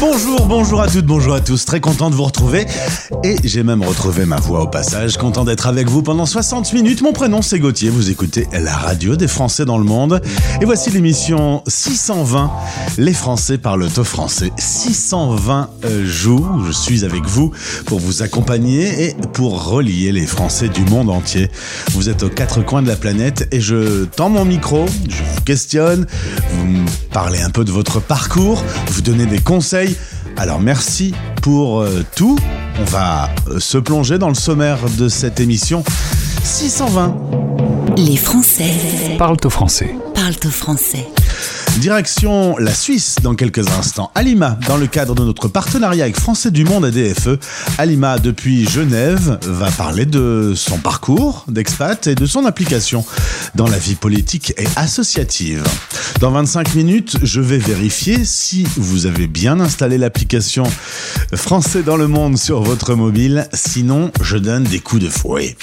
Bonjour, bonjour à toutes, bonjour à tous. Très content de vous retrouver. Et j'ai même retrouvé ma voix au passage. Content d'être avec vous pendant 60 minutes. Mon prénom c'est Gauthier. Vous écoutez la radio des Français dans le monde. Et voici l'émission 620. Les Français parlent au français. 620 euh, jours. Je suis avec vous pour vous accompagner et pour relier les Français du monde entier. Vous êtes aux quatre coins de la planète et je tends mon micro. Je vous questionne. Vous me parlez un peu de votre parcours. Vous donnez des conseils alors merci pour euh, tout. On va euh, se plonger dans le sommaire de cette émission 620. Les Français parlent au français. Parlent au français. Direction la Suisse dans quelques instants. Alima, dans le cadre de notre partenariat avec Français du Monde ADFE, Alima, depuis Genève, va parler de son parcours d'expat et de son application dans la vie politique et associative. Dans 25 minutes, je vais vérifier si vous avez bien installé l'application Français dans le Monde sur votre mobile. Sinon, je donne des coups de fouet.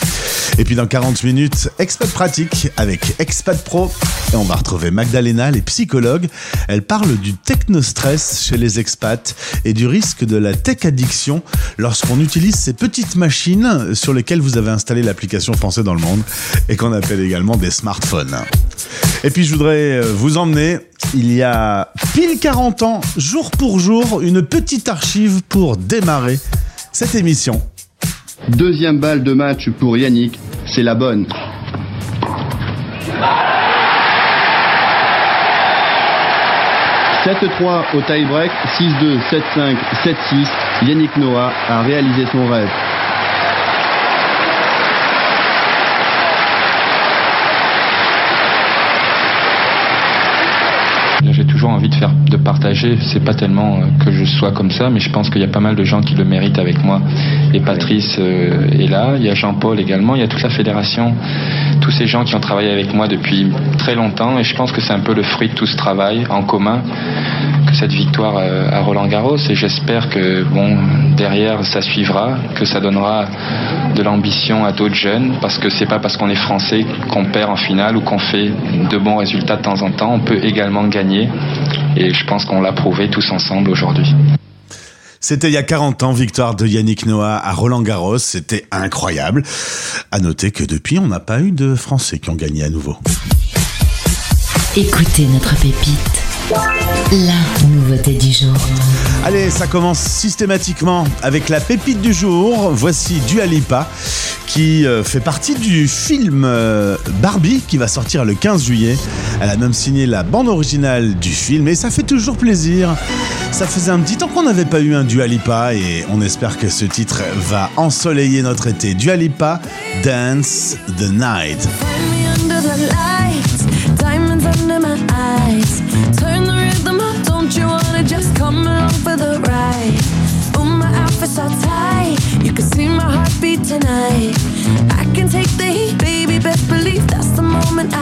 Et puis dans 40 minutes, Expat Pratique avec Expat Pro. Et on va retrouver Magdalena, les psychologues. Elle parle du technostress chez les expats et du risque de la tech addiction lorsqu'on utilise ces petites machines sur lesquelles vous avez installé l'application Français dans le monde et qu'on appelle également des smartphones. Et puis je voudrais euh, vous emmener, il y a pile 40 ans, jour pour jour, une petite archive pour démarrer cette émission. Deuxième balle de match pour Yannick, c'est la bonne. 7-3 au tie-break, 6-2, 7-5, 7-6. Yannick Noah a réalisé son rêve. J'ai toujours envie de faire, de partager. C'est pas tellement euh, que je sois comme ça, mais je pense qu'il y a pas mal de gens qui le méritent avec moi. Et Patrice euh, est là. Il y a Jean-Paul également. Il y a toute la fédération. Tous ces gens qui ont travaillé avec moi depuis très longtemps. Et je pense que c'est un peu le fruit de tout ce travail en commun que cette victoire euh, à Roland Garros. Et j'espère que, bon, derrière, ça suivra, que ça donnera de l'ambition à d'autres jeunes. Parce que c'est pas parce qu'on est français qu'on perd en finale ou qu'on fait de bons résultats de temps en temps. On peut également gagner et je pense qu'on l'a prouvé tous ensemble aujourd'hui. C'était il y a 40 ans, victoire de Yannick Noah à Roland Garros. C'était incroyable. À noter que depuis, on n'a pas eu de Français qui ont gagné à nouveau. Écoutez notre pépite. La nouveauté du jour. Allez, ça commence systématiquement avec la pépite du jour. Voici Dua Lipa qui euh, fait partie du film euh, Barbie qui va sortir le 15 juillet. Elle a même signé la bande originale du film et ça fait toujours plaisir. Ça faisait un petit temps qu'on n'avait pas eu un Dua Lipa et on espère que ce titre va ensoleiller notre été. Dua Lipa, Dance the Night.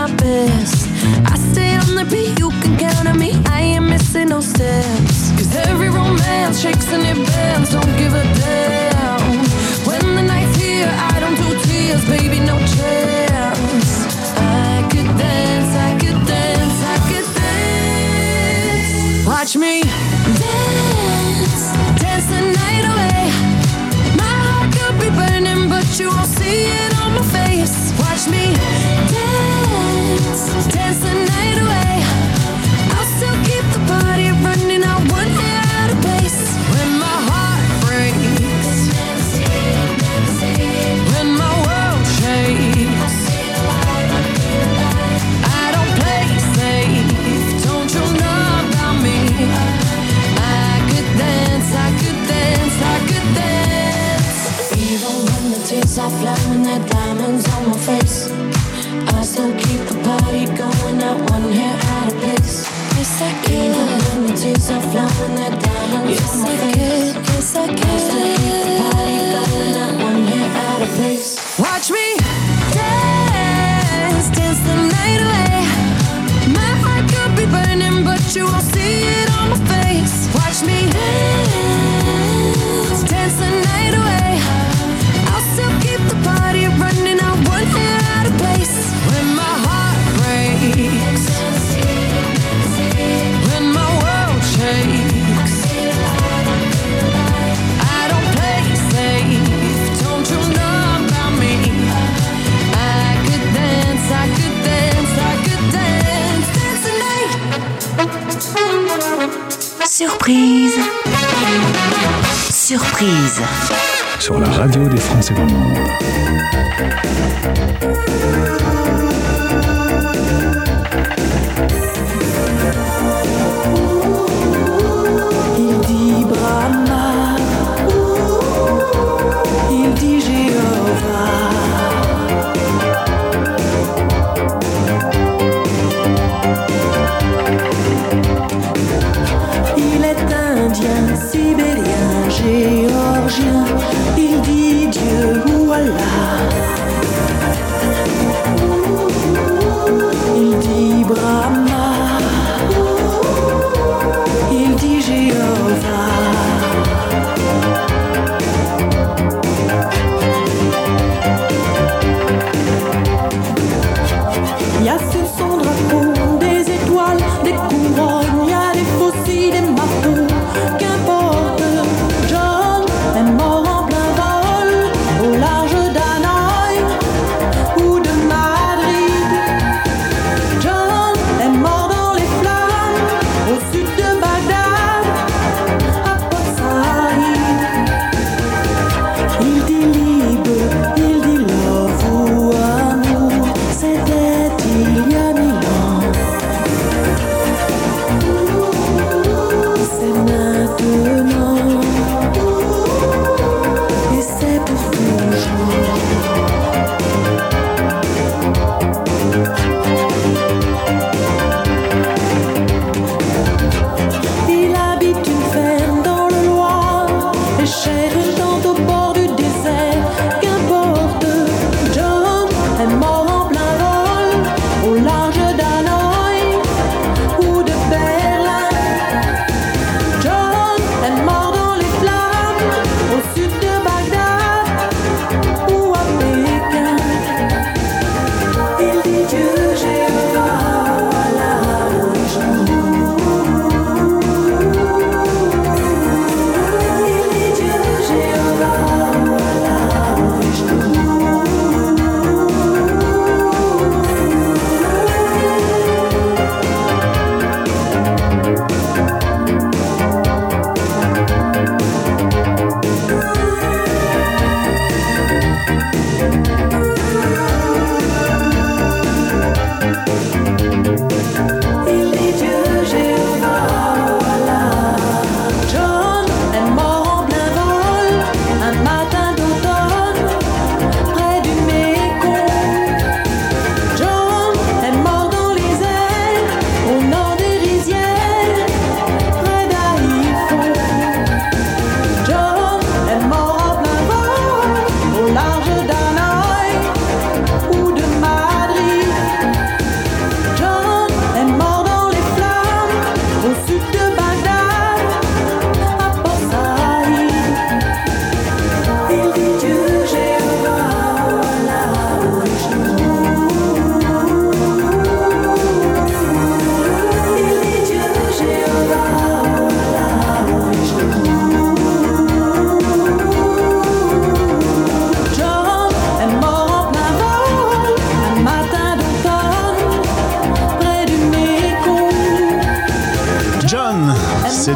my best. I stay on the beat, you can count on me. I ain't missing no steps. Cause every romance shakes and it bends. Don't give a damn. When the night's here, I don't do tears, baby, no chance. I could dance, I could dance, I could dance. Watch me dance, dance the night away. My heart could be burning, but you won't see it on my face. Watch me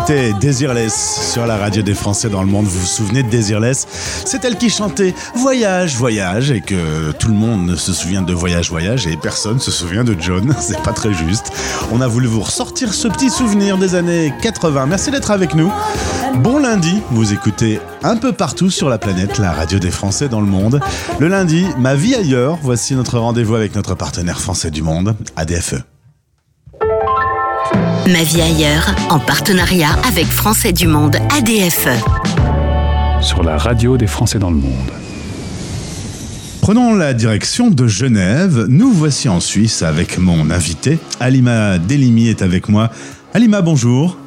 C'était Désirless sur la radio des Français dans le monde. Vous vous souvenez de Désirless? C'est elle qui chantait Voyage, voyage et que tout le monde se souvient de Voyage, voyage et personne se souvient de John. C'est pas très juste. On a voulu vous ressortir ce petit souvenir des années 80. Merci d'être avec nous. Bon lundi, vous écoutez un peu partout sur la planète la radio des Français dans le monde. Le lundi, ma vie ailleurs. Voici notre rendez-vous avec notre partenaire français du monde, ADFE. Ma vie ailleurs, en partenariat avec Français du Monde ADFE. Sur la radio des Français dans le monde. Prenons la direction de Genève. Nous voici en Suisse avec mon invité. Alima Delimi est avec moi. Alima, bonjour.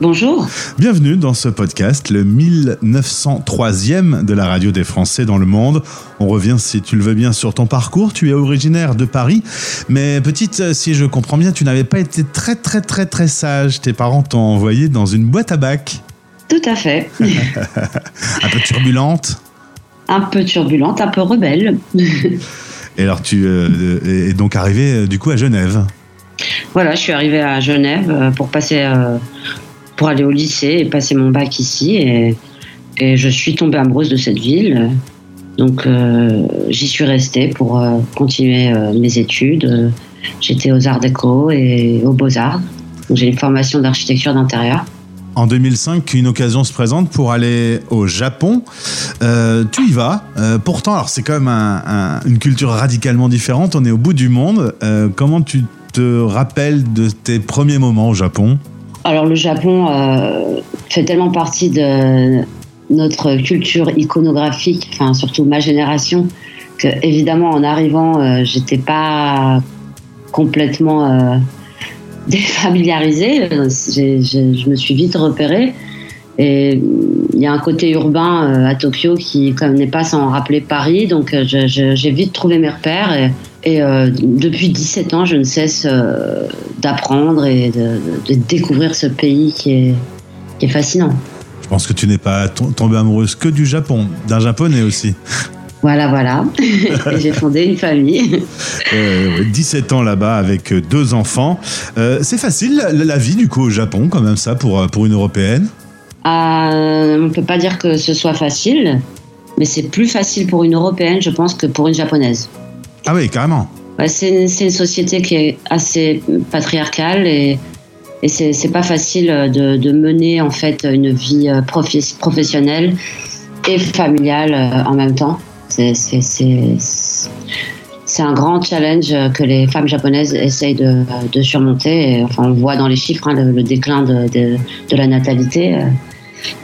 Bonjour. Bienvenue dans ce podcast, le 1903e de la radio des Français dans le monde. On revient, si tu le veux bien, sur ton parcours. Tu es originaire de Paris, mais petite, si je comprends bien, tu n'avais pas été très très très très sage. Tes parents t'ont envoyé dans une boîte à bac. Tout à fait. un peu turbulente. Un peu turbulente, un peu rebelle. Et alors tu euh, es donc arrivé euh, du coup à Genève. Voilà, je suis arrivée à Genève euh, pour passer euh, pour aller au lycée et passer mon bac ici. Et, je suis tombée amoureuse de cette ville. Donc euh, j'y suis restée pour euh, continuer euh, mes études. J'étais aux Arts Déco et aux Beaux-Arts. J'ai une formation d'architecture d'intérieur. En 2005, une occasion se présente pour aller au Japon. Tu y vas. Pourtant, alors c'est quand même un- un- une culture radicalement différente. On est au bout du monde. Comment tu te rappelles de tes premiers moments au Japon? Alors le Japon euh, fait tellement partie de notre culture iconographique, surtout ma génération, que évidemment en arrivant, euh, j'étais pas complètement euh, défamiliarisée. Je me suis vite repérée. Et il y a un côté urbain euh, à Tokyo qui n'est pas sans rappeler Paris, donc euh, j'ai vite trouvé mes repères. Et, euh, depuis 17 ans, je ne cesse euh, d'apprendre et de, de découvrir ce pays qui est, qui est fascinant. Je pense que tu n'es pas to- tombée amoureuse que du Japon, d'un japonais aussi. Voilà, voilà. j'ai fondé une famille. Euh, ouais, 17 ans là-bas avec euh, deux enfants. Euh, c'est facile la, vie du coup au Japon, quand même ça, pour, pour une européenne? Euh, on ne peut pas dire que ce soit facile, mais c'est plus facile pour une Européenne, je pense, que pour une Japonaise. Ah oui, carrément. Ouais, c'est une, société qui est assez patriarcale et, et c'est pas facile de, de mener en fait une vie euh, professionnelle et familiale euh, en même temps. C'est- un grand challenge que les femmes japonaises essayent de, de surmonter. Et, enfin, on voit dans les chiffres hein, le, le déclin de, la natalité. euh,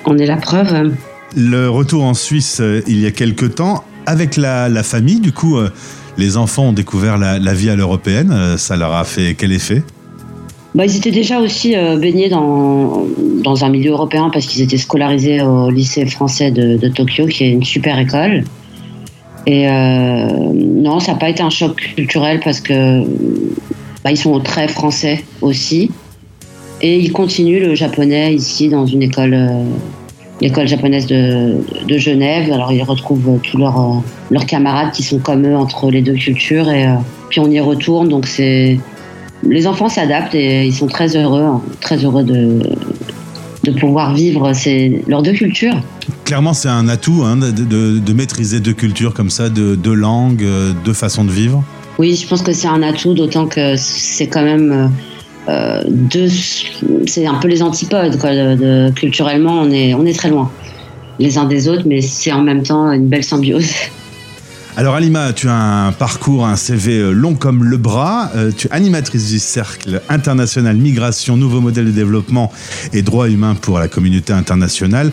On est la preuve. Le retour en Suisse euh, il y a quelques temps, avec la, la famille, du coup, euh, les enfants ont découvert la, vie à l'européenne. Euh, ça leur a fait quel effet? Bah, ils étaient déjà aussi euh, baignés dans, un milieu européen parce qu'ils étaient scolarisés au lycée français de, Tokyo, qui est une super école. Et euh, non, ça n'a pas été un choc culturel parce que bah, ils sont très français aussi. Et ils continuent le japonais ici dans une école, l'école japonaise de, de Genève. Alors ils retrouvent tous leurs, euh, leurs camarades qui sont comme eux entre les deux cultures. Et euh, puis on y retourne, donc c'est les enfants s'adaptent et ils sont très heureux, hein, très heureux de, de pouvoir vivre ces, leurs deux cultures. Clairement, c'est un atout hein, de, de- de maîtriser deux cultures comme ça, de deux langues, euh, deux façons de vivre. Oui, je pense que c'est un atout, d'autant que c'est quand même euh. C'est un peu les antipodes, culturellement, on est, très loin les uns des autres, mais c'est en même temps une belle symbiose. Alors Alima, tu as un parcours, un CV euh, long comme le bras. Euh, tu es animatrice du Cercle international migration, nouveaux modèles de développement et droits humains pour la communauté internationale.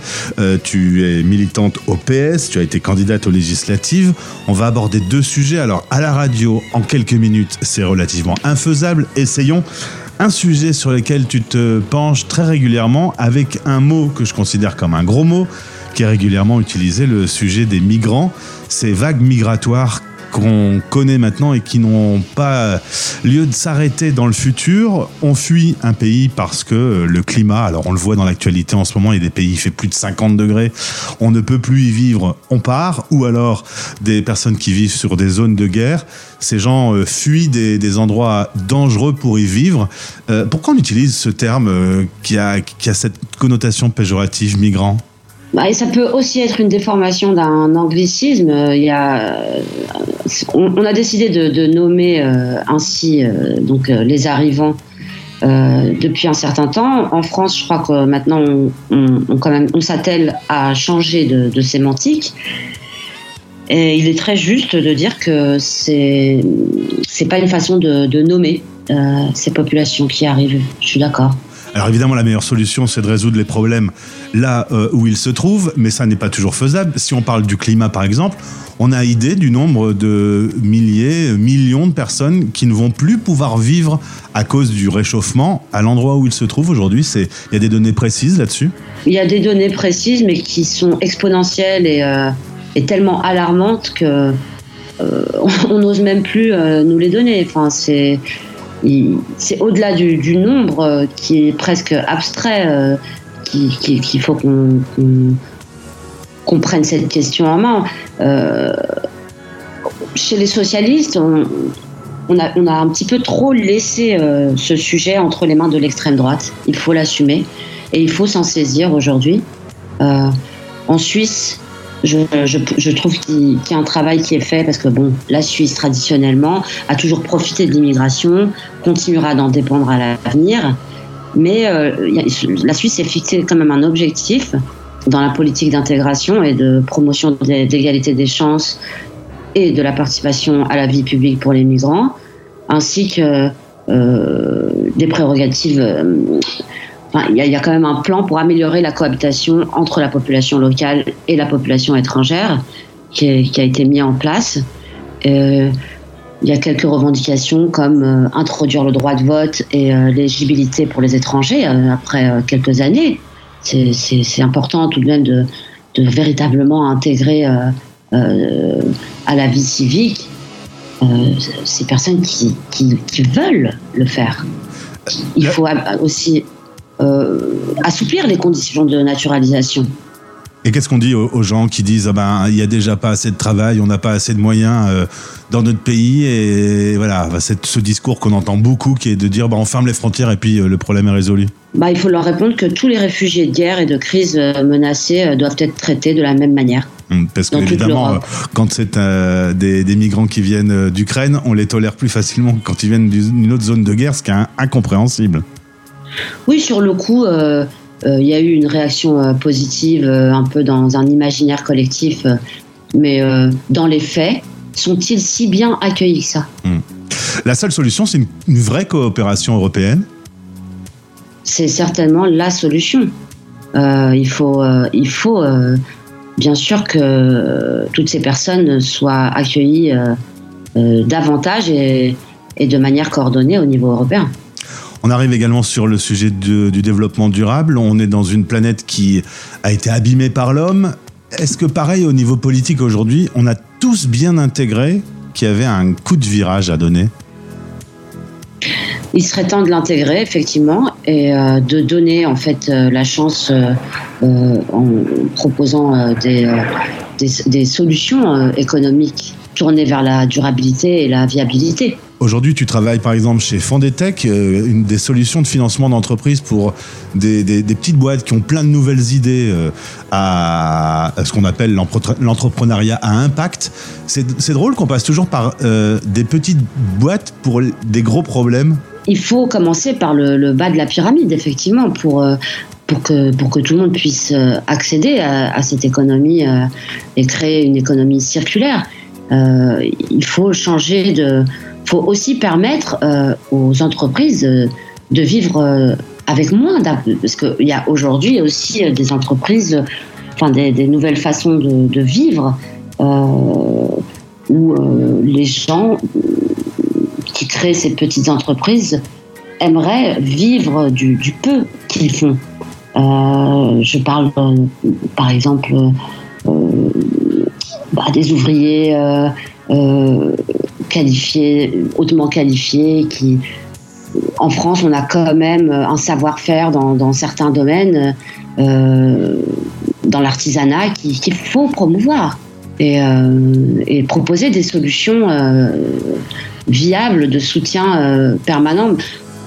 Tu es militante au PS, tu as été candidate aux législatives. On va aborder deux sujets. Alors à la radio, en quelques minutes, c'est relativement infaisable. Essayons un sujet sur lequel tu te penches très régulièrement avec un mot que je considère comme un gros mot qui est régulièrement utilisé, le sujet des migrants, ces vagues migratoires qu'on connaît maintenant et qui n'ont pas lieu de s'arrêter dans le futur. On fuit un pays parce que le climat, alors on le voit dans l'actualité en ce moment, il y a des pays, il fait plus de 50 degrés, on ne peut plus y vivre, on part, ou alors des personnes qui vivent sur des zones de guerre, ces gens euh, fuient des, endroits dangereux pour y vivre. Euh, pourquoi on utilise ce terme euh, qui, a, qui a cette connotation péjorative migrant? Bah, et ça peut aussi être une déformation d'un anglicisme. Il y a, on, a décidé de, nommer euh, ainsi euh, donc euh, les arrivants depuis un certain temps. En France, je crois que maintenant on, on, s'attelle à changer de, sémantique. Et il est très juste de dire que c'est c'est pas une façon de, nommer. ces populations qui arrivent. Je suis d'accord. Alors évidemment, la meilleure solution, c'est de résoudre les problèmes là euh, où ils se trouvent, mais ça n'est pas toujours faisable. Si on parle du climat, par exemple, on a idée du nombre de milliers, millions de personnes qui ne vont plus pouvoir vivre à cause du réchauffement à l'endroit où ils se trouvent aujourd'hui. Il y a des données précises là-dessus? Il y a des données précises, mais qui sont exponentielles et, euh, et tellement alarmantes que euh, on n'ose même plus nous les donner. Enfin, c'est c'est au-delà du, nombre euh, qui est presque abstrait euh, qu'il qui, faut qu'on prenne cette question en main. Euh, chez les socialistes, on, a, un petit peu trop laissé ce sujet entre les mains de l'extrême droite. Il faut l'assumer et il faut s'en saisir aujourd'hui. En Suisse, je, trouve qu'il y a un travail qui est fait parce que bon, la Suisse traditionnellement a toujours profité de l'immigration, continuera d'en dépendre à l'avenir, mais euh, la Suisse s'est fixé quand même un objectif dans la politique d'intégration et de promotion de- d'égalité des chances et de la participation à la vie publique pour les migrants, ainsi que euh, des prérogatives. euh, enfin, il y, a- il y a quand même un plan pour améliorer la cohabitation entre la population locale et la population étrangère qui, est- qui a été mis en place. Euh, il y a quelques revendications comme euh, introduire le droit de vote et euh, l'éligibilité pour les étrangers euh, après quelques années. C'est- important tout de même de, de véritablement intégrer à la vie civique ces personnes qui, qui, qui veulent le faire. Il faut aussi assouplir les conditions de naturalisation. Et qu'est-ce qu'on dit aux, gens qui disent ah ben il y a déjà pas assez de travail, on n'a pas assez de moyens euh, dans notre pays et voilà c'est ce discours qu'on entend beaucoup qui est de dire bah, on ferme les frontières et puis euh, le problème est résolu. Bah, il faut leur répondre que tous les réfugiés de guerre et de crise euh, menacés euh, doivent être traités de la même manière. Hum, Parce que évidemment, euh, quand c'est euh, des, des migrants qui viennent euh, d'Ukraine, on les tolère plus facilement que quand ils viennent d'une autre zone de guerre, ce qui est incompréhensible. Oui, sur le coup, euh, euh, il y a eu une réaction euh, positive, un peu dans un imaginaire collectif, mais dans les faits, sont-ils si bien accueillis que ça? La seule solution, c'est une, une vraie coopération européenne. C'est certainement la solution. Euh, il faut, euh, il faut euh, bien sûr que toutes ces personnes soient accueillies davantage et, et de manière coordonnée au niveau européen. On arrive également sur le sujet du développement durable. On est dans une planète qui a été abîmée par l'homme. Est-ce que pareil au niveau politique aujourd'hui, on a tous bien intégré qu'il y avait un coup de virage à donner? Il serait temps de l'intégrer effectivement et euh, de donner en fait euh, la chance euh, en proposant des, solutions économiques tournées vers la durabilité et la viabilité. Aujourd'hui, tu travailles par exemple chez Fondetech, euh, une des solutions de financement d'entreprise pour des, petites boîtes qui ont plein de nouvelles idées euh, à, ce qu'on appelle l'entrepreneuriat à impact. C'est drôle qu'on passe toujours par euh, des petites boîtes pour des gros problèmes. Il faut commencer par le, bas de la pyramide effectivement pour pour que pour que tout le monde puisse accéder à, cette économie et créer une économie circulaire. Il faut changer de faut aussi permettre euh, aux entreprises euh, de vivre euh, avec moins. Parce qu'il y a aujourd'hui aussi des entreprises, enfin des, nouvelles façons de, vivre où les gens qui créent ces petites entreprises aimeraient vivre du, peu qu'ils font. Je parle par exemple bah, des ouvriers qualifiés, hautement qualifiés, qui en France on a quand même un savoir-faire dans, certains domaines, euh, dans l'artisanat qui- qu'il faut promouvoir et, euh, proposer des solutions euh, viables de soutien permanent.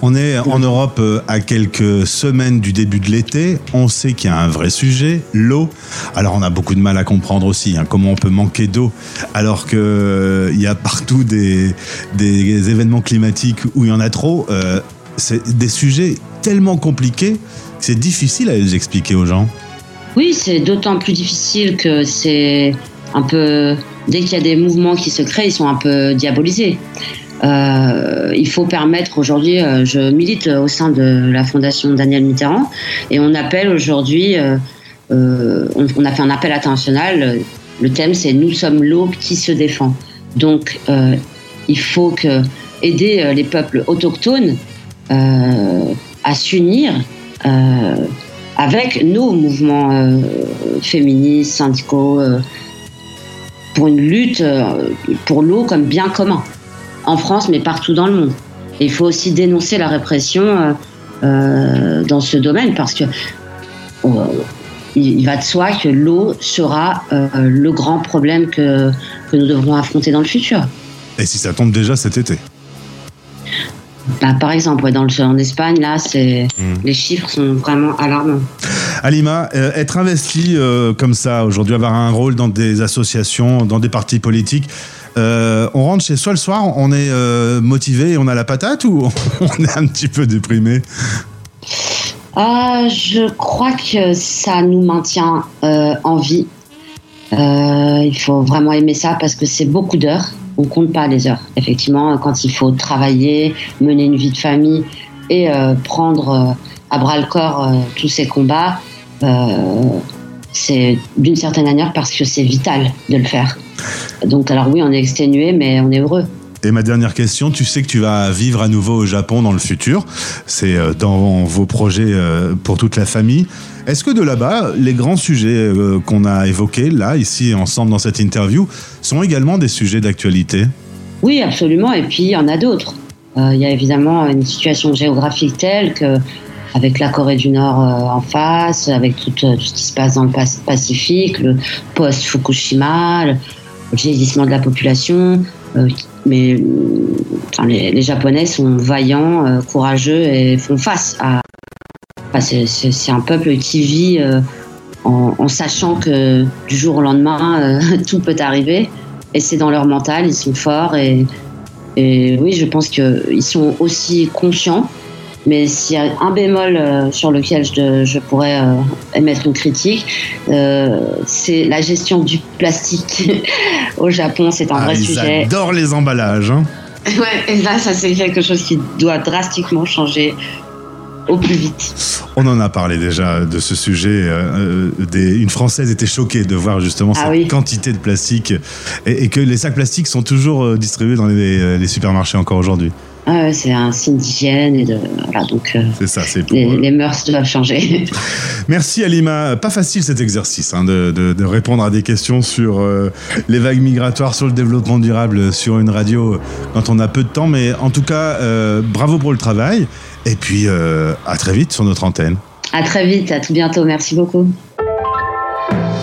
On est en Europe euh, à quelques semaines du début de l'été. On sait qu'il y a un vrai sujet, l'eau. Alors on a beaucoup de mal à comprendre aussi hein, comment on peut manquer d'eau alors qu'il il y a partout des, des événements climatiques où il y en a trop. Euh, c'est des sujets tellement compliqués que c'est difficile à les expliquer aux gens. Oui, c'est d'autant plus difficile que c'est un peu. Dès qu'il y a des mouvements qui se créent, ils sont un peu diabolisés. Euh, il faut permettre aujourd'hui, euh, je milite au sein de la Fondation Daniel Mitterrand et on appelle aujourd'hui, euh, on, a fait un appel international. Le thème c'est Nous sommes l'eau qui se défend. Donc il faut aider les peuples autochtones à s'unir avec nos mouvements féministes, syndicaux, pour une lutte pour l'eau comme bien commun, en France mais partout dans le monde. Et il faut aussi dénoncer la répression euh, euh, dans ce domaine parce que euh, il, va de soi que l'eau sera le grand problème que, que nous devrons affronter dans le futur. Et si ça tombe déjà cet été? Bah, par exemple, ouais, dans le, en Espagne, là, c'est les chiffres sont vraiment alarmants. Alima, euh, être investi euh, comme ça aujourd'hui, avoir un rôle dans des associations, dans des partis politiques, euh, on rentre chez soi le soir, on est euh, motivé et on a la patate ou on est un petit peu déprimé? Ah, je crois que ça nous maintient euh, en vie. Euh, il faut vraiment aimer ça parce que c'est beaucoup d'heures. On compte pas les heures. Effectivement, quand il faut travailler, mener une vie de famille et euh, prendre euh, à bras le corps euh, tous ces combats, euh, c'est d'une certaine manière parce que c'est vital de le faire. Donc, alors oui, on est exténué, mais on est heureux. Et ma dernière question, tu sais que tu vas vivre à nouveau au Japon dans le futur. C'est euh, dans vos projets euh, pour toute la famille. Est-ce que de là-bas, les grands sujets euh, qu'on a évoqués là, ici, ensemble dans cette interview, sont également des sujets d'actualité? Oui, absolument. Et puis, il y en a d'autres. Euh, Il y a évidemment une situation géographique telle que, avec la Corée du Nord euh, en face, avec tout, euh, tout ce qui se passe dans le Pacifique, le post-Fukushima, le, vieillissement de la population, euh, mais les, Japonais sont vaillants, courageux et font face à. c'est- un peuple qui vit en, sachant que du jour au lendemain, tout peut arriver. Et c'est dans leur mental, ils sont forts et oui, je pense qu'ils sont aussi conscients. Mais s'il y a un bémol euh, sur lequel je, je pourrais euh, émettre une critique, euh, c'est la gestion du plastique au Japon. C'est un Ah, vrai Ils sujet. adorent les emballages. hein. Ouais, et là, ça c'est quelque chose qui doit drastiquement changer au plus vite. On en a parlé déjà de ce sujet. euh, des- une Française était choquée de voir justement Ah cette oui. quantité de plastique et, et que les sacs plastiques sont toujours distribués dans les, les supermarchés encore aujourd'hui. Ah ouais, c'est un signe d'hygiène et de voilà donc euh, C'est ça, c'est pour. les, euh, les mœurs doivent changer. Merci Alima. Pas facile cet exercice hein, de, de- de répondre à des questions sur euh, les vagues migratoires, sur le développement durable, sur une radio quand on a peu de temps. Mais en tout cas, euh, bravo pour le travail. Et puis à très vite sur notre antenne. à très vite, à tout bientôt. Merci beaucoup.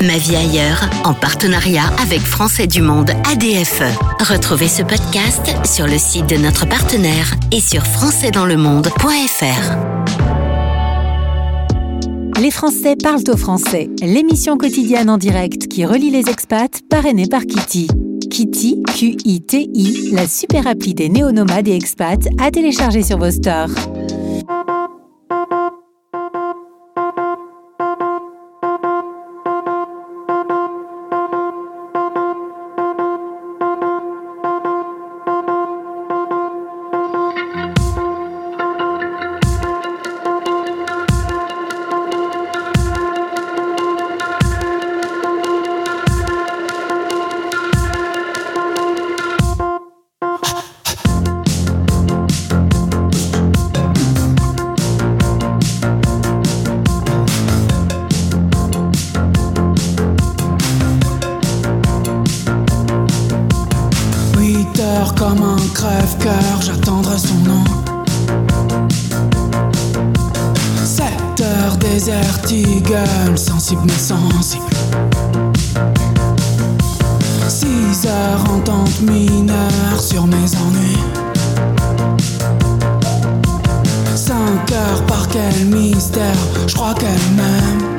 Ma vie ailleurs, en partenariat avec Français du Monde ADFE. Retrouvez ce podcast sur le site de notre partenaire et sur françaisdanslemonde.fr. Les Français parlent au français, l'émission quotidienne en direct qui relie les expats, parrainée par Kitty. Kitty, Q-I-T-I, la super appli des néo-nomades et expats à télécharger sur vos stores. Comme un crève-cœur, j'attendrai son nom. Sept heures désert eagle, sensible mais sensible. Six heures entente mineure sur mes ennuis. Cinq heures par quel mystère, je crois qu'elle m'aime.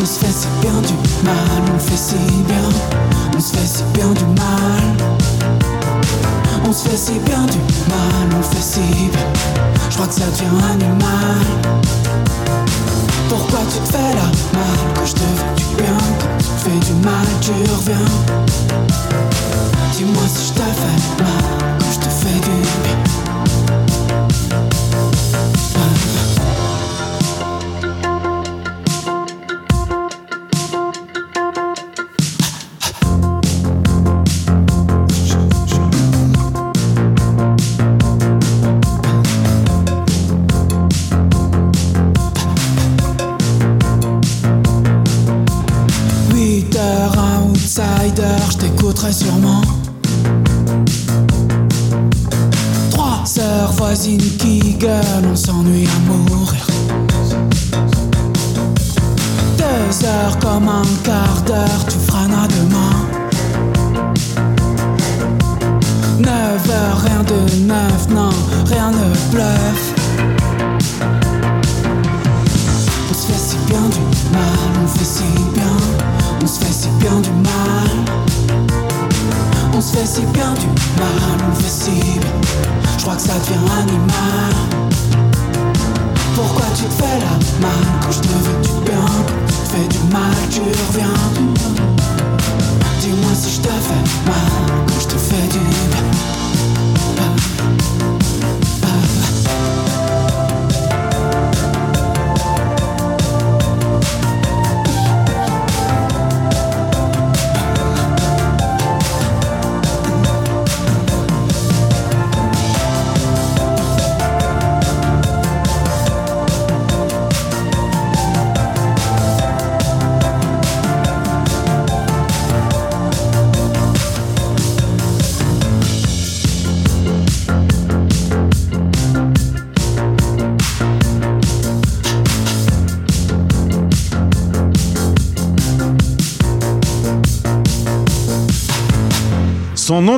On se fait si bien du mal, on fait si bien, on se fait si bien du mal. On se fait si bien du mal, on fait si bien. Je crois que ça devient animal. Pourquoi tu te fais la mal? Quand je te fais du bien Quand tu te fais du mal tu reviens Dis-moi si je te fais mal quand je te fais du bien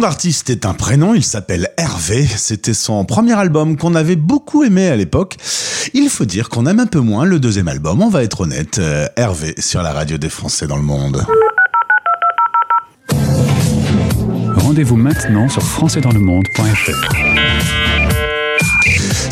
d'artiste est un prénom, il s'appelle Hervé. C'était son premier album qu'on avait beaucoup aimé à l'époque. Il faut dire qu'on aime un peu moins le deuxième album, on va être honnête. Euh, Hervé sur la radio des Français dans le monde. Rendez-vous maintenant sur françaisdanslemonde.fr.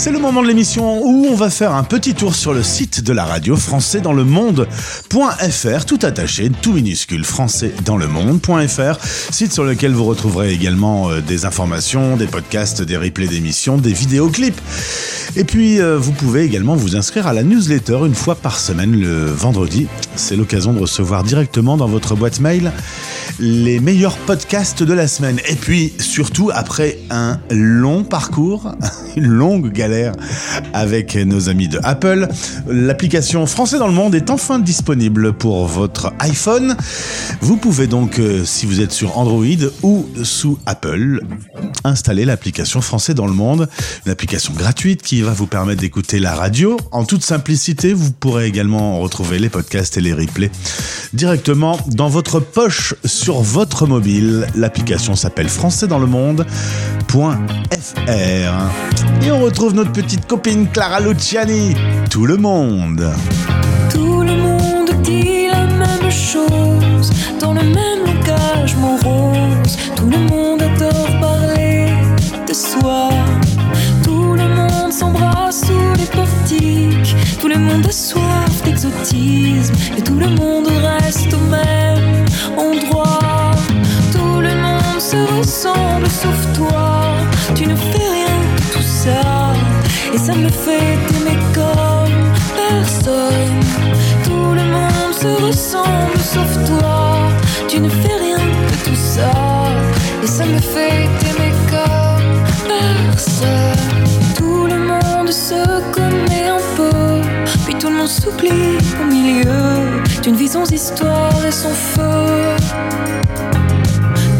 C'est le moment de l'émission où on va faire un petit tour sur le site de la radio français dans le monde.fr, tout attaché, tout minuscule, français dans le monde.fr, site sur lequel vous retrouverez également euh, des informations, des podcasts, des replays d'émissions, des vidéoclips. Et puis, euh, vous pouvez également vous inscrire à la newsletter une fois par semaine le vendredi. C'est l'occasion de recevoir directement dans votre boîte mail les meilleurs podcasts de la semaine. Et puis, surtout, après un long parcours, une longue galère avec nos amis de Apple, l'application Français dans le monde est enfin disponible pour votre iPhone. Vous pouvez donc, euh, si vous êtes sur Android ou sous Apple, installer l'application Français dans le monde, une application gratuite qui va vous permettre d'écouter la radio en toute simplicité. Vous pourrez également retrouver les podcasts et les replays directement dans votre poche votre mobile. L'application s'appelle Français dans le monde.fr. Et on retrouve notre petite copine Clara Luciani. Tout le monde. Tout le monde dit la même chose, dans le même langage morose. Tout le monde adore parler de soi. Tout le monde s'embrasse sous les portiques. Tout le monde a soif Et tout le monde reste au même endroit. Tout le monde se ressemble sauf toi. Tu ne fais rien de tout ça. Et ça me fait t'aimer comme personne. Tout le monde se ressemble sauf toi. Tu ne fais rien de tout ça. Et ça me fait t'aimer comme personne. Tout le monde se connaît tout le monde s'oublie au milieu d'une sans histoire et sans feu.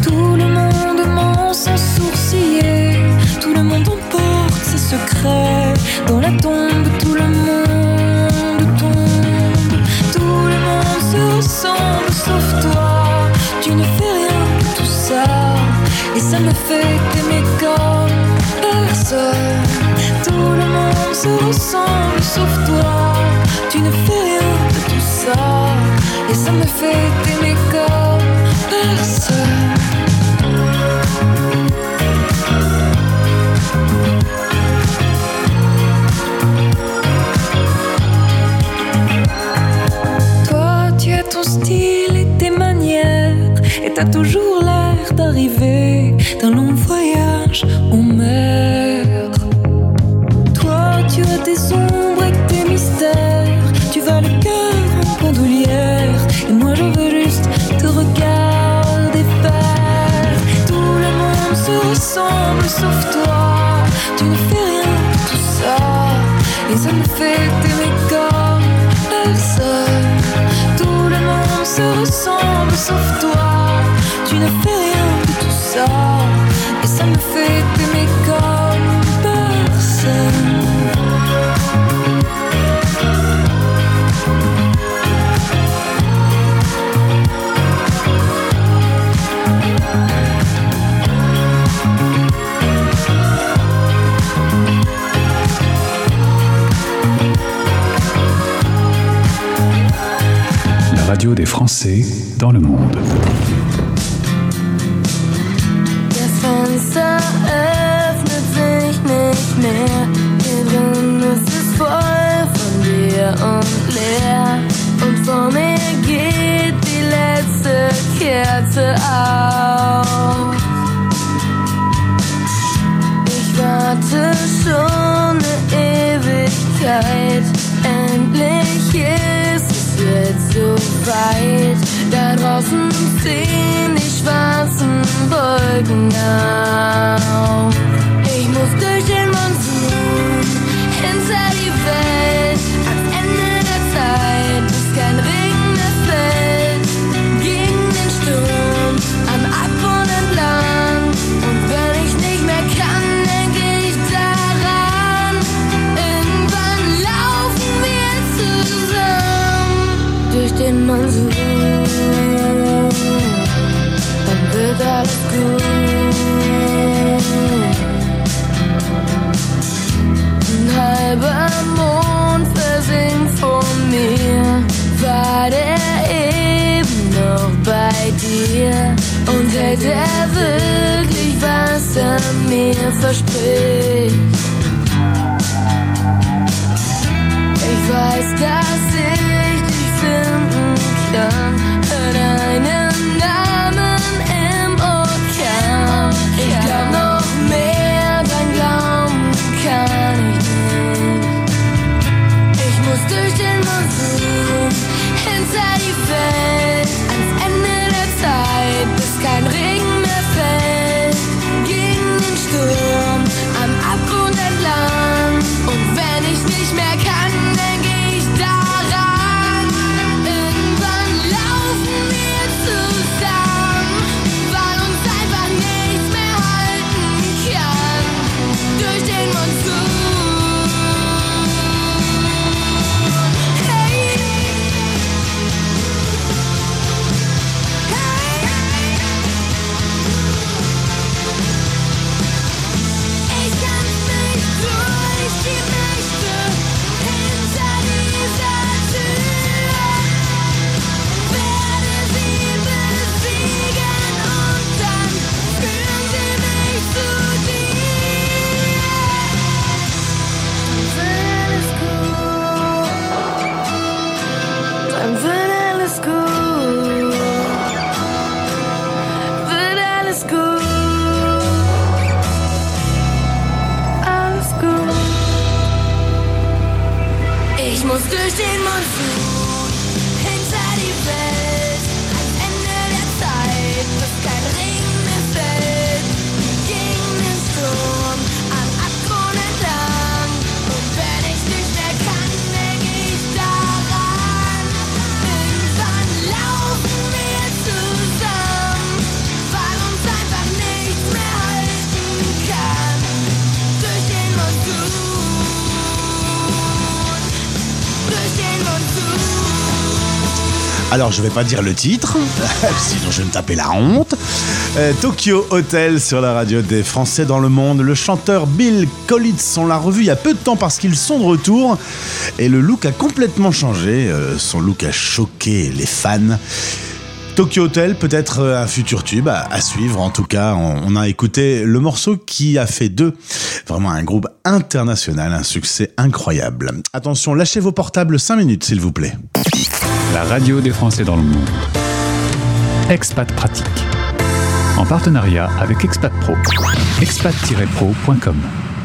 Tout le monde ment sans sourciller. Tout le monde emporte ses secrets. Dans la tombe, tout le monde tombe. Tout le monde se ressemble sauf toi. Tu ne fais rien de tout ça. Et ça me fait t'aimer comme personne. Tout le monde se ressemble sauf toi tu ne fais rien de tout ça. Et ça me fait t'aimer comme personne. Toi, tu as ton style et tes manières. Et t'as toujours l'air d'arriver d'un long voyage en mer. Toi, tu as tes ondes est sombre sauf toi. Tu ne fais rien de tout ça. Et ça me fait t'aimer comme. Tout le monde se ressemble sauf toi. Tu ne fais rien de tout ça. Et ça me fait t'aimer comme Dans le monde. teus pés. Ele. Alors je ne vais pas dire le titre, sinon je vais me taper la honte. Euh, Tokyo Hotel sur la radio des Français dans le monde. Le chanteur Bill Collins, on l'a revu il y a peu de temps parce qu'ils sont de retour et le look a complètement changé. Euh, son look a choqué les fans. Tokyo Hotel, peut-être euh, un futur tube à, suivre. En tout cas, on, on, a écouté le morceau qui a fait deux. Vraiment un groupe international, un succès incroyable. Attention, lâchez vos portables 5 minutes, s'il vous plaît la radio des Français dans le monde. Expat Pratique, en partenariat avec Expat Pro, expat-pro.com.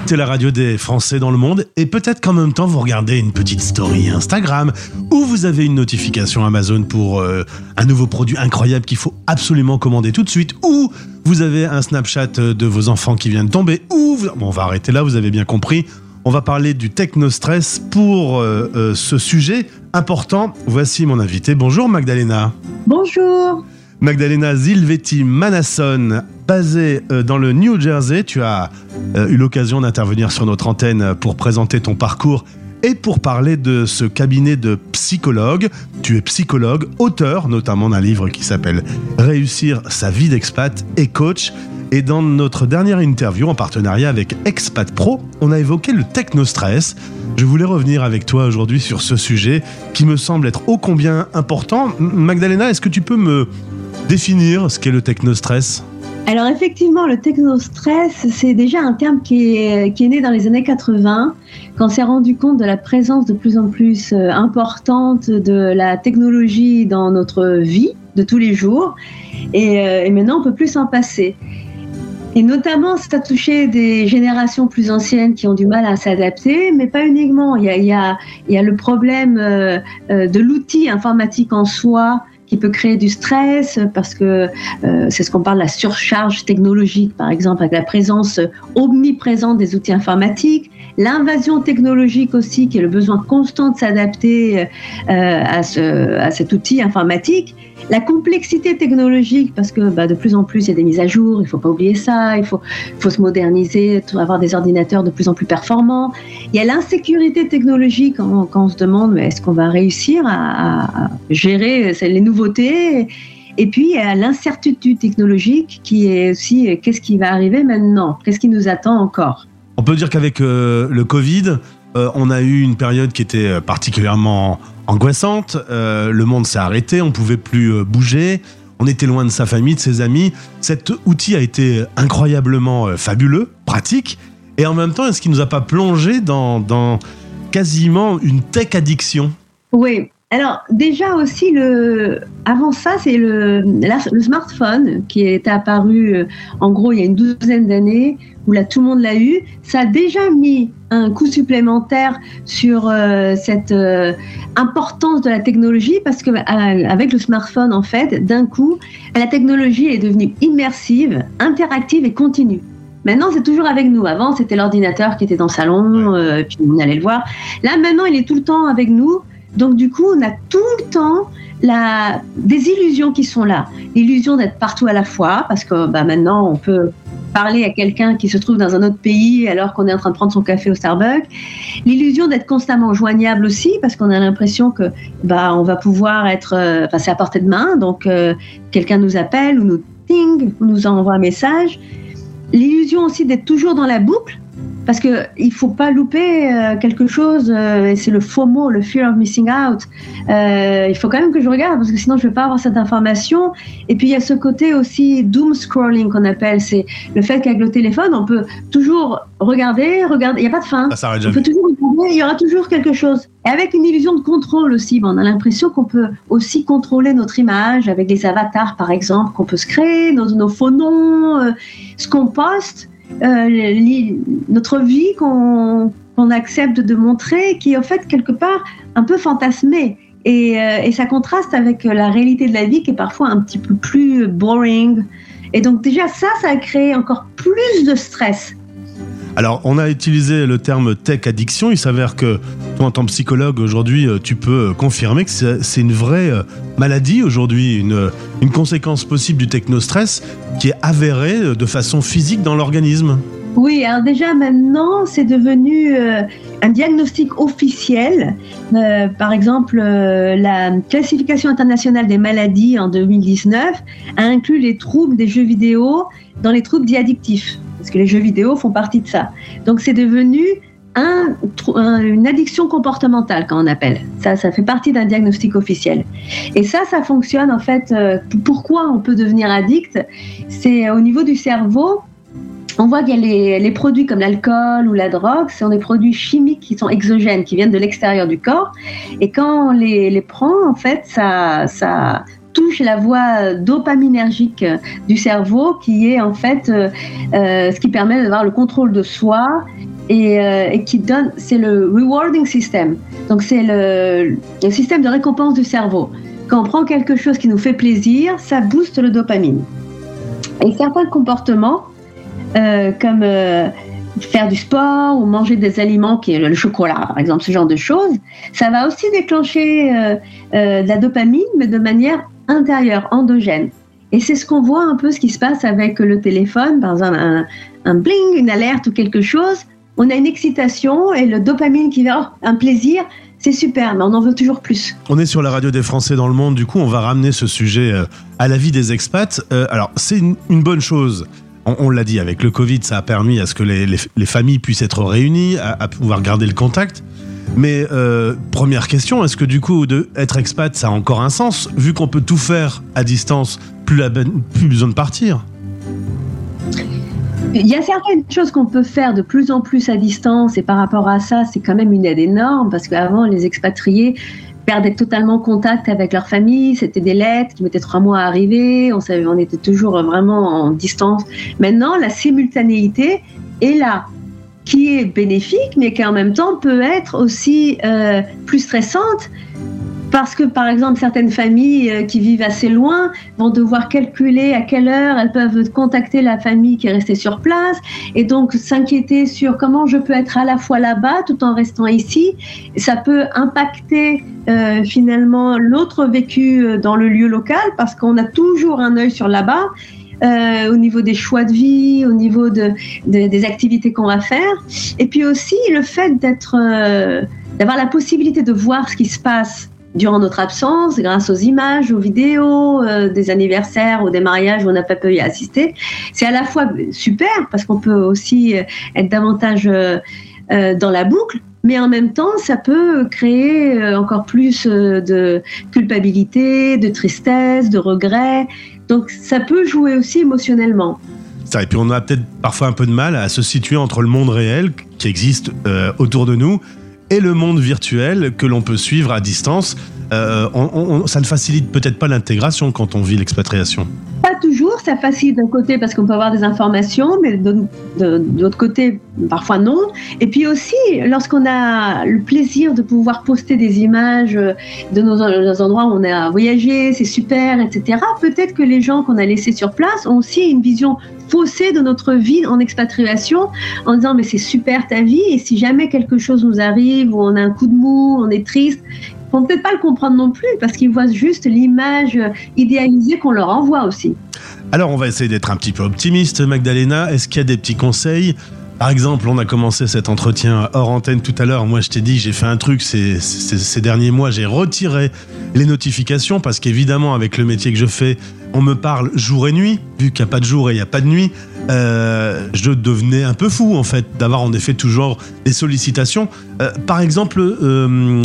C'est la radio des Français dans le monde et peut-être qu'en même temps vous regardez une petite story Instagram ou vous avez une notification Amazon pour euh, un nouveau produit incroyable qu'il faut absolument commander tout de suite ou vous avez un Snapchat euh, de vos enfants qui vient de tomber ou vous... bon, on va arrêter là, vous avez bien compris. On va parler du technostress pour euh, ce sujet important. Voici mon invité. Bonjour Magdalena. Bonjour. Magdalena Zilvetti Manasson, basée euh, dans le New Jersey. Tu as euh, eu l'occasion d'intervenir sur notre antenne pour présenter ton parcours et pour parler de ce cabinet de psychologue. Tu es psychologue, auteur notamment d'un livre qui s'appelle Réussir sa vie d'expat et coach. Et dans notre dernière interview en partenariat avec Expat Pro, on a évoqué le technostress. Je voulais revenir avec toi aujourd'hui sur ce sujet qui me semble être ô combien important. Magdalena, est-ce que tu peux me définir ce qu'est le technostress? Alors effectivement, le technostress, c'est déjà un terme qui est, qui est né dans les années 80, quand on s'est rendu compte de la présence de plus en plus euh, importante de la technologie dans notre vie de tous les jours. Et, euh, et maintenant, on peut plus s'en passer. Et notamment, ça a touché des générations plus anciennes qui ont du mal à s'adapter, mais pas uniquement. Il y a, il y a, il y a le problème euh, euh, de l'outil informatique en soi qui peut créer du stress parce que euh, c'est ce qu'on parle de la surcharge technologique, par exemple, avec la présence omniprésente des outils informatiques, l'invasion technologique aussi, qui est le besoin constant de s'adapter euh, à, ce, à cet outil informatique, la complexité technologique, parce que bah, de plus en plus il y a des mises à jour, il ne faut pas oublier ça, il faut, se moderniser, avoir des ordinateurs de plus en plus performants. Il y a l'insécurité technologique quand, on se demande est-ce qu'on va réussir à, à gérer les nouveautés? Et puis a l'incertitude technologique qui est aussi euh, qu'est-ce qui va arriver maintenant, qu'est-ce qui nous attend encore? On peut dire qu'avec euh, le Covid, euh, on a eu une période qui était euh, particulièrement angoissante. Le monde s'est arrêté, on pouvait plus bouger. On était loin de sa famille, de ses amis. Cet outil a été incroyablement fabuleux, pratique. Et en même temps, est-ce qu'il nous a pas plongé dans, dans quasiment une tech addiction? Oui. Alors déjà aussi le avant ça c'est le, le smartphone qui est apparu euh, en gros il y a une douzaine d'années où là tout le monde l'a eu ça a déjà mis un coup supplémentaire sur euh, cette euh, importance de la technologie parce que avec le smartphone en fait d'un coup la technologie est devenue immersive interactive et continue Maintenant, c'est toujours avec nous. Avant, c'était l'ordinateur qui était dans le salon, euh, puis on allait le voir. Là, maintenant, il est tout le temps avec nous. Donc, du coup, on a tout le temps des illusions qui sont là. L'illusion d'être partout à la fois, parce que bah, maintenant, on peut parler à quelqu'un qui se trouve dans un autre pays alors qu'on est en train de prendre son café au Starbucks. L'illusion d'être constamment joignable aussi, parce qu'on a l'impression que bah, on va pouvoir être, euh, c'est à portée de main. Donc, euh, quelqu'un nous appelle ou nous ting, ou nous envoie un message. L'illusion aussi d'être toujours dans la boucle, parce que il faut pas louper euh, quelque chose. euh, et c'est le faux mot, le fear of missing out. Euh, il faut quand même que je regarde parce que sinon je vais pas avoir cette information. Et puis il y a ce côté aussi doom scrolling qu'on appelle, c'est le fait qu'avec le téléphone on peut toujours regarder, regarder. Il y a pas de fin. Ça s'arrête On peut toujours regarder, il y aura toujours quelque chose. Et avec une illusion de contrôle aussi, ben, on a l'impression qu'on peut aussi contrôler notre image avec des avatars par exemple qu'on peut se créer, nos, nos faux noms, euh, ce qu'on poste euh, notre vie qu'on accepte de montrer, qui est en fait quelque part un peu fantasmée. Et, euh, et ça contraste avec la réalité de la vie qui est parfois un petit peu plus boring. Et donc déjà ça, ça a créé encore plus de stress. Alors, on a utilisé le terme tech addiction. Il s'avère que toi, en tant que psychologue, aujourd'hui, euh, tu peux euh, confirmer que c'est une vraie euh, maladie aujourd'hui, une, une conséquence possible du technostress qui est avérée de façon physique dans l'organisme. Oui, alors déjà maintenant, c'est devenu un diagnostic officiel. Par exemple, la classification internationale des maladies en 2019 a inclus les troubles des jeux vidéo dans les troubles dits addictifs, parce que les jeux vidéo font partie de ça. Donc c'est devenu une addiction comportementale, quand on appelle. Ça, ça fait partie d'un diagnostic officiel. Et ça, ça fonctionne en fait. euh, pourquoi on peut devenir addict C'est au niveau du cerveau on voit qu'il y a les, les produits comme l'alcool ou la drogue, ce sont des produits chimiques qui sont exogènes, qui viennent de l'extérieur du corps. Et quand on les, les prend, en fait, ça, ça touche la voie dopaminergique du cerveau, qui est en fait euh, euh, ce qui permet d'avoir le contrôle de soi et, euh, qui donne, c'est le rewarding system. Donc c'est le, système de récompense du cerveau. Quand on prend quelque chose qui nous fait plaisir, ça booste le dopamine. Et certains comportements, comme faire du sport ou manger des aliments qui est le chocolat par exemple ce genre de choses ça va aussi déclencher de la dopamine mais de manière intérieure endogène et c'est ce qu'on voit un peu ce qui se passe avec le téléphone par exemple un, bling une alerte ou quelque chose on a une excitation et le dopamine qui va oh, un plaisir c'est super, mais on en veut toujours plus. On est sur la radio des Français dans le monde, du coup on va ramener ce sujet euh, à la vie des expats. Euh, alors c'est une, bonne chose on, l'a dit, avec le Covid, ça a permis à ce que les, les- les familles puissent être réunies, à pouvoir garder le contact. Mais euh, première question, est-ce que du coup, de être expat, ça a encore un sens Vu qu'on peut tout faire à distance, plus, besoin de partir? Il y a certaines choses qu'on peut faire de plus en plus à distance et par rapport à ça, c'est quand même une aide énorme parce qu'avant, les expatriés perdaient totalement contact avec leur famille. C'était des lettres qui mettaient trois mois à arriver. On était toujours vraiment en distance. Maintenant, la simultanéité est là, qui est bénéfique, mais qui en même temps peut être aussi euh, plus stressante. Parce que, par exemple, certaines familles euh, qui vivent assez loin vont devoir calculer à quelle heure elles peuvent contacter la famille qui est restée sur place et donc s'inquiéter sur comment je peux être à la fois là-bas tout en restant ici. Ça peut impacter euh, finalement l'autre vécu dans le lieu local parce qu'on a toujours un œil sur là-bas. Euh, au niveau des choix de vie, au niveau de, de- des activités qu'on va faire, et puis aussi le fait d'être, euh, d'avoir la possibilité de voir ce qui se passe durant notre absence, grâce aux images, aux vidéos, euh, des anniversaires ou des mariages où on n'a pas pu y assister. C'est à la fois super parce qu'on peut aussi être davantage dans la boucle, mais en même temps, ça peut créer encore plus de culpabilité, de tristesse, de regret. Donc ça peut jouer aussi émotionnellement. Ça, et puis on a peut-être parfois un peu de mal à se situer entre le monde réel qui existe euh, autour de nous et le monde virtuel que l'on peut suivre à distance. Euh, on- on- ça ne facilite peut-être pas l'intégration quand on vit l'expatriation. Pas toujours, ça facilite d'un côté parce qu'on peut avoir des informations, mais de, l'autre côté, parfois non. Et puis aussi, lorsqu'on a le plaisir de pouvoir poster des images euh, de nos, endroits où on a voyagé, c'est super, etc., peut-être que les gens qu'on a laissés sur place ont aussi une vision faussée de notre vie en expatriation en disant mais c'est super ta vie et si jamais quelque chose nous arrive ou on a un coup de mou, on est triste, ils vont peut-être pas le comprendre non plus parce qu'ils voient juste l'image idéalisée qu'on leur envoie aussi. Alors on va essayer d'être un petit peu optimiste, Magdalena. Est-ce qu'il y a des petits conseils? Par exemple, on a commencé cet entretien hors antenne tout à l'heure. Moi, je t'ai dit, j'ai fait un truc ces, derniers mois. J'ai retiré les notifications parce qu'évidemment, avec le métier que je fais, on me parle jour et nuit. Vu qu'il n'y a pas de jour et il n'y a pas de nuit, euh, je devenais un peu fou en fait d'avoir en effet toujours des sollicitations. Euh, par exemple, euh,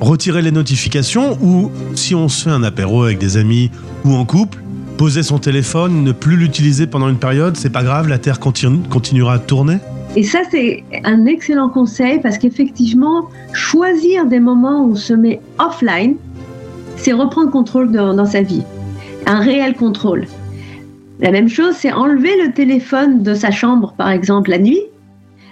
retirer les notifications ou si on se fait un apéro avec des amis ou en couple, poser son téléphone, ne plus l'utiliser pendant une période, c'est pas grave, la Terre continue- continuera à tourner Et ça, c'est un excellent conseil parce qu'effectivement, choisir des moments où on se met offline, c'est reprendre contrôle dans sa vie. Un réel contrôle. La même chose, c'est enlever le téléphone de sa chambre, par exemple, la nuit.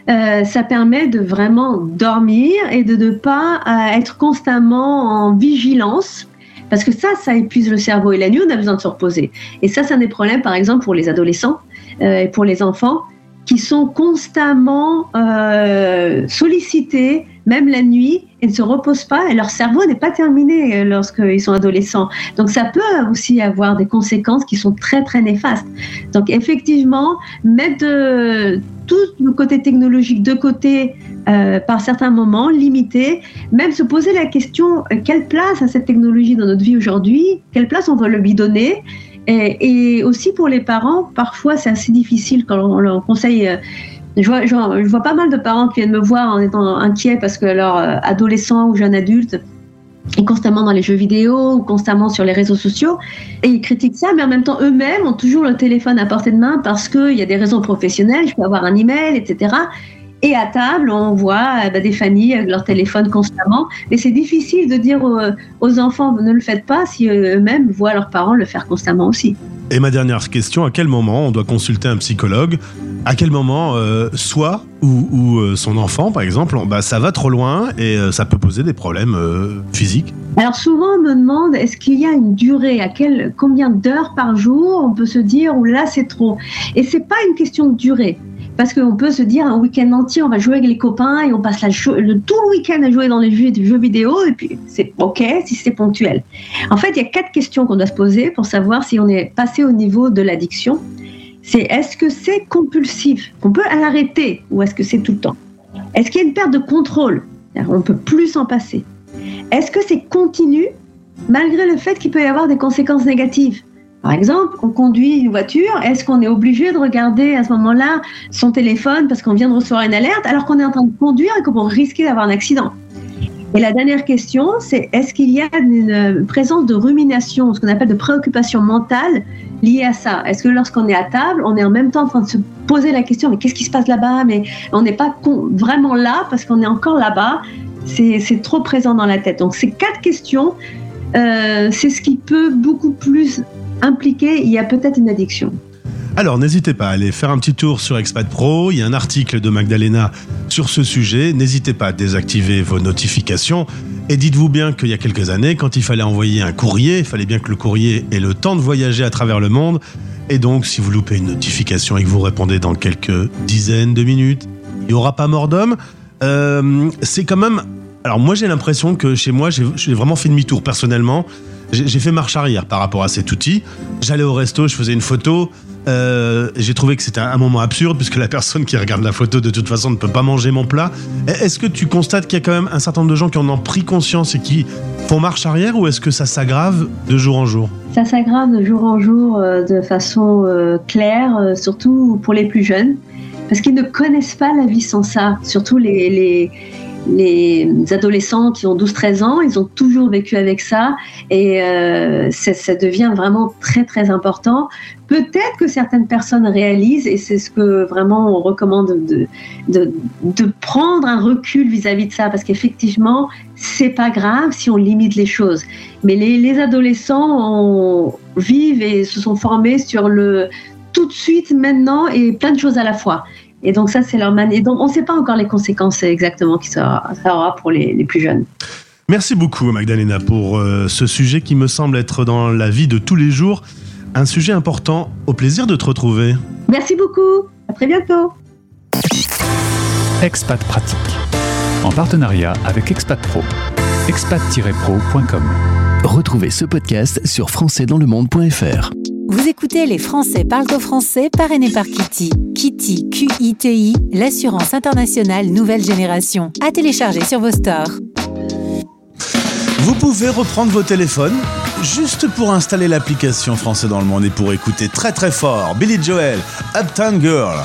Euh, ça permet de vraiment dormir et de ne pas euh, être constamment en vigilance. Parce que ça, ça épuise le cerveau. Et la nuit, on a besoin de se reposer. Et ça, c'est un des problèmes, par exemple, pour les adolescents euh, et pour les enfants qui sont constamment euh, sollicités, même la nuit, et ne se reposent pas, et leur cerveau n'est pas terminé euh, lorsqu'ils sont adolescents. Donc ça peut aussi avoir des conséquences qui sont très très néfastes. Donc effectivement, mettre de- tout le côté technologique de côté euh, par certains moments, limiter, même se poser la question quelle place a cette technologie dans notre vie aujourd'hui, quelle place on va lui donner? Et, aussi pour les parents, parfois c'est assez difficile quand on leur conseille. euh, je vois, je, vois, je vois pas mal de parents qui viennent me voir en étant inquiets parce que leur euh, adolescent ou jeune adulte est constamment dans les jeux vidéo ou constamment sur les réseaux sociaux et ils critiquent ça, mais en même temps eux-mêmes ont toujours le téléphone à portée de main parce qu'il y a des raisons professionnelles, je peux avoir un email, etc. Et à table, on voit eh ben, des familles avec leur téléphone constamment. Et c'est difficile de dire aux, aux enfants ne le faites pas si eux-mêmes voient leurs parents le faire constamment aussi. Et ma dernière question, à quel moment on doit consulter un psychologue? À quel moment euh, soi ou, ou, euh, son enfant, par exemple, bah, ça va trop loin et euh, ça peut poser des problèmes euh, physiques? Alors souvent on me demande est-ce qu'il y a une durée? À quel, combien d'heures par jour on peut se dire ou là c'est trop? Et c'est pas une question de durée. Parce qu'on peut se dire un week-end entier, on va jouer avec les copains et on passe le, tout le week-end à jouer dans les jeux, jeux vidéo et puis c'est ok si c'est ponctuel. En fait, il y a quatre questions qu'on doit se poser pour savoir si on est passé au niveau de l'addiction. C'est est-ce que c'est compulsif, qu'on peut l'arrêter ou est-ce que c'est tout le temps? Est-ce qu'il y a une perte de contrôle? On peut plus s'en passer. Est-ce que c'est continu malgré le fait qu'il peut y avoir des conséquences négatives? Par exemple, on conduit une voiture, est-ce qu'on est obligé de regarder à ce moment-là son téléphone parce qu'on vient de recevoir une alerte alors qu'on est en train de conduire et qu'on risque d'avoir un accident? Et la dernière question, c'est est-ce qu'il y a une présence de rumination, ce qu'on appelle de préoccupation mentale liée à ça? Est-ce que lorsqu'on est à table, on est en même temps en train de se poser la question mais qu'est-ce qui se passe là-bas? Mais on n'est pas vraiment là parce qu'on est encore là-bas. C'est trop présent dans la tête. Donc ces quatre questions, euh, c'est ce qui peut beaucoup plus impliqué, il y a peut-être une addiction. Alors n'hésitez pas à aller faire un petit tour sur Expat Pro, il y a un article de Magdalena sur ce sujet, n'hésitez pas à désactiver vos notifications. Et dites-vous bien qu'il y a quelques années, quand il fallait envoyer un courrier, il fallait bien que le courrier ait le temps de voyager à travers le monde. Et donc si vous loupez une notification et que vous répondez dans quelques dizaines de minutes, il n'y aura pas mort d'homme. Euh, c'est quand même... Alors moi j'ai l'impression que chez moi j'ai vraiment fait demi-tour personnellement j'ai fait marche arrière par rapport à cet outil. J'allais au resto, je faisais une photo. Euh, j'ai trouvé que c'était un moment absurde puisque la personne qui regarde la photo de toute façon ne peut pas manger mon plat. Est-ce que tu constates qu'il y a quand même un certain nombre de gens qui en ont pris conscience et qui font marche arrière ou est-ce que ça s'aggrave de jour en jour? Ça s'aggrave de jour en jour euh, de façon euh, claire, surtout pour les plus jeunes, parce qu'ils ne connaissent pas la vie sans ça, surtout les, les les adolescents qui ont 12-13 ans, ils ont toujours vécu avec ça et euh, ça devient vraiment très très important. Peut-être que certaines personnes réalisent, et c'est ce que vraiment on recommande de, prendre un recul vis-à-vis -vis de ça, parce qu'effectivement, c'est pas grave si on limite les choses. Mais les, les adolescents vivent et se sont formés sur le tout de suite, maintenant, et plein de choses à la fois. Et donc ça, c'est leur manière. Donc on ne sait pas encore les conséquences exactement que ça aura pour les, les plus jeunes. Merci beaucoup Magdalena pour euh, ce sujet qui me semble être dans la vie de tous les jours un sujet important. Au plaisir de te retrouver. Merci beaucoup. À très bientôt. Expat Pratique. En partenariat avec Expat Pro. expat-pro.com. Retrouvez ce podcast sur françaisdanslemonde.fr. Vous écoutez Les Français parlent au français parrainé par Kitty. Kitty, Q-I-T-I, l'assurance internationale nouvelle génération. À télécharger sur vos stores. Vous pouvez reprendre vos téléphones juste pour installer l'application Français dans le monde et pour écouter très très fort Billy Joel, Uptown Girl.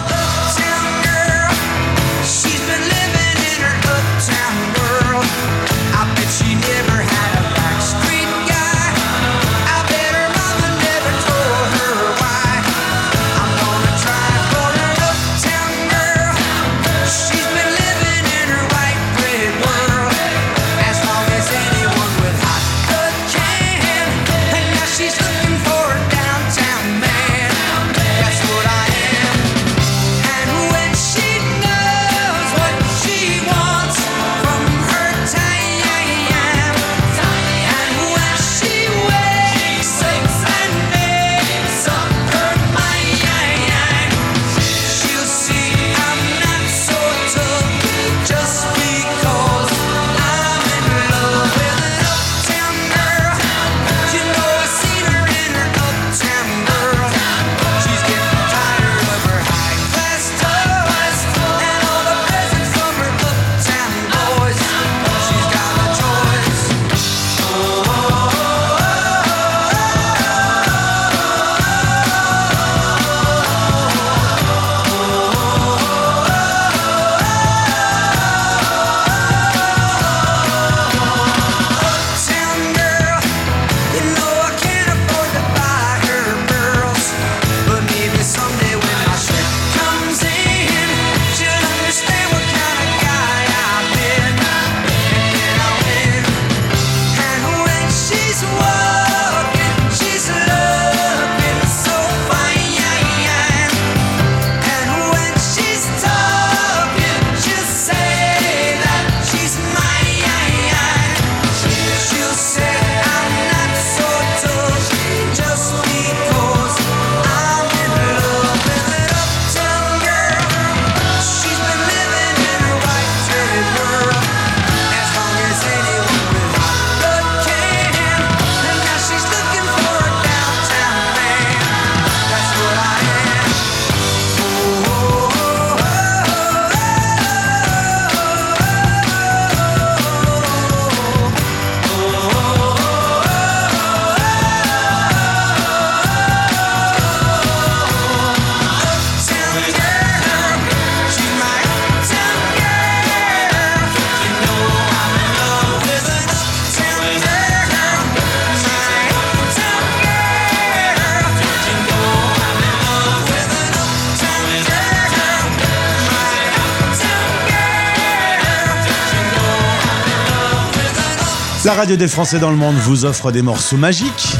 La radio des Français dans le monde vous offre des morceaux magiques.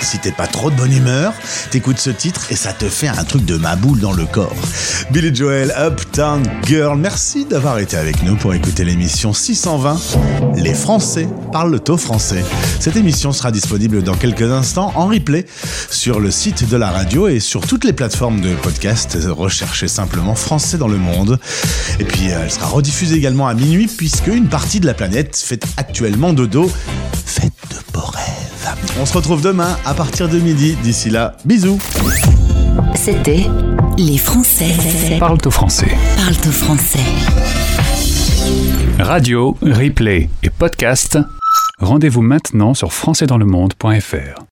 Si t'es pas trop de bonne humeur, t'écoutes ce titre et ça te fait un truc de ma boule dans le corps. Billy Joel, Uptown Girl, merci d'avoir été avec nous pour écouter l'émission 620. Les Français parlent au français. Cette émission sera disponible dans quelques instants en replay sur le site de la radio et sur toutes les plateformes de podcast. Recherchez simplement Français dans le monde. Et puis euh, elle sera rediffusée également à minuit puisque une partie de la planète fait actuellement dodo. Faites de rêves. On se retrouve demain à partir de midi. D'ici là, bisous. C'était Les Français Parle au français. parlent au français. Radio, replay et podcast. Rendez-vous maintenant sur françaisdanslemonde.fr.